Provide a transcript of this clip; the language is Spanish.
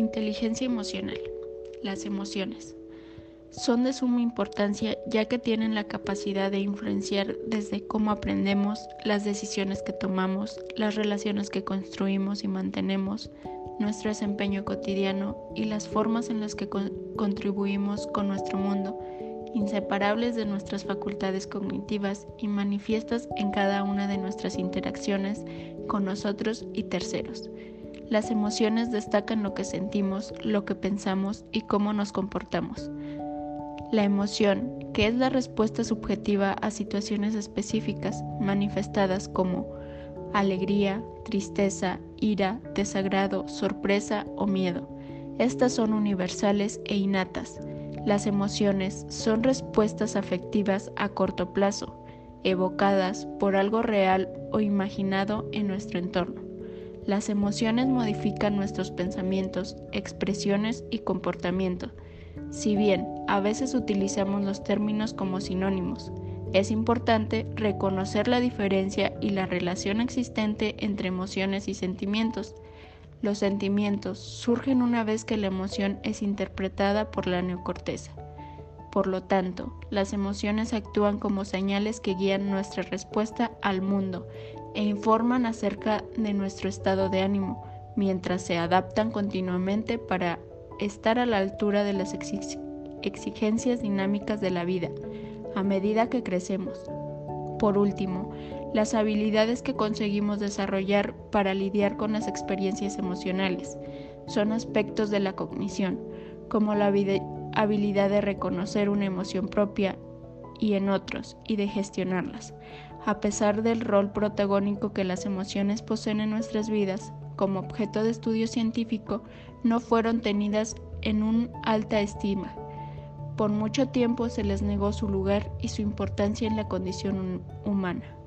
inteligencia emocional. Las emociones. Son de suma importancia ya que tienen la capacidad de influenciar desde cómo aprendemos, las decisiones que tomamos, las relaciones que construimos y mantenemos, nuestro desempeño cotidiano y las formas en las que contribuimos con nuestro mundo, inseparables de nuestras facultades cognitivas y manifiestas en cada una de nuestras interacciones con nosotros y terceros. Las emociones destacan lo que sentimos, lo que pensamos y cómo nos comportamos. La emoción, que es la respuesta subjetiva a situaciones específicas manifestadas como alegría, tristeza, ira, desagrado, sorpresa o miedo. Estas son universales e innatas. Las emociones son respuestas afectivas a corto plazo, evocadas por algo real o imaginado en nuestro entorno. Las emociones modifican nuestros pensamientos, expresiones y comportamiento. Si bien a veces utilizamos los términos como sinónimos, es importante reconocer la diferencia y la relación existente entre emociones y sentimientos. Los sentimientos surgen una vez que la emoción es interpretada por la neocorteza. Por lo tanto, las emociones actúan como señales que guían nuestra respuesta al mundo e informan acerca de nuestro estado de ánimo, mientras se adaptan continuamente para estar a la altura de las exigencias dinámicas de la vida, a medida que crecemos. Por último, las habilidades que conseguimos desarrollar para lidiar con las experiencias emocionales son aspectos de la cognición, como la habilidad de reconocer una emoción propia y en otros y de gestionarlas. A pesar del rol protagónico que las emociones poseen en nuestras vidas, como objeto de estudio científico, no fueron tenidas en un alta estima. Por mucho tiempo se les negó su lugar y su importancia en la condición humana.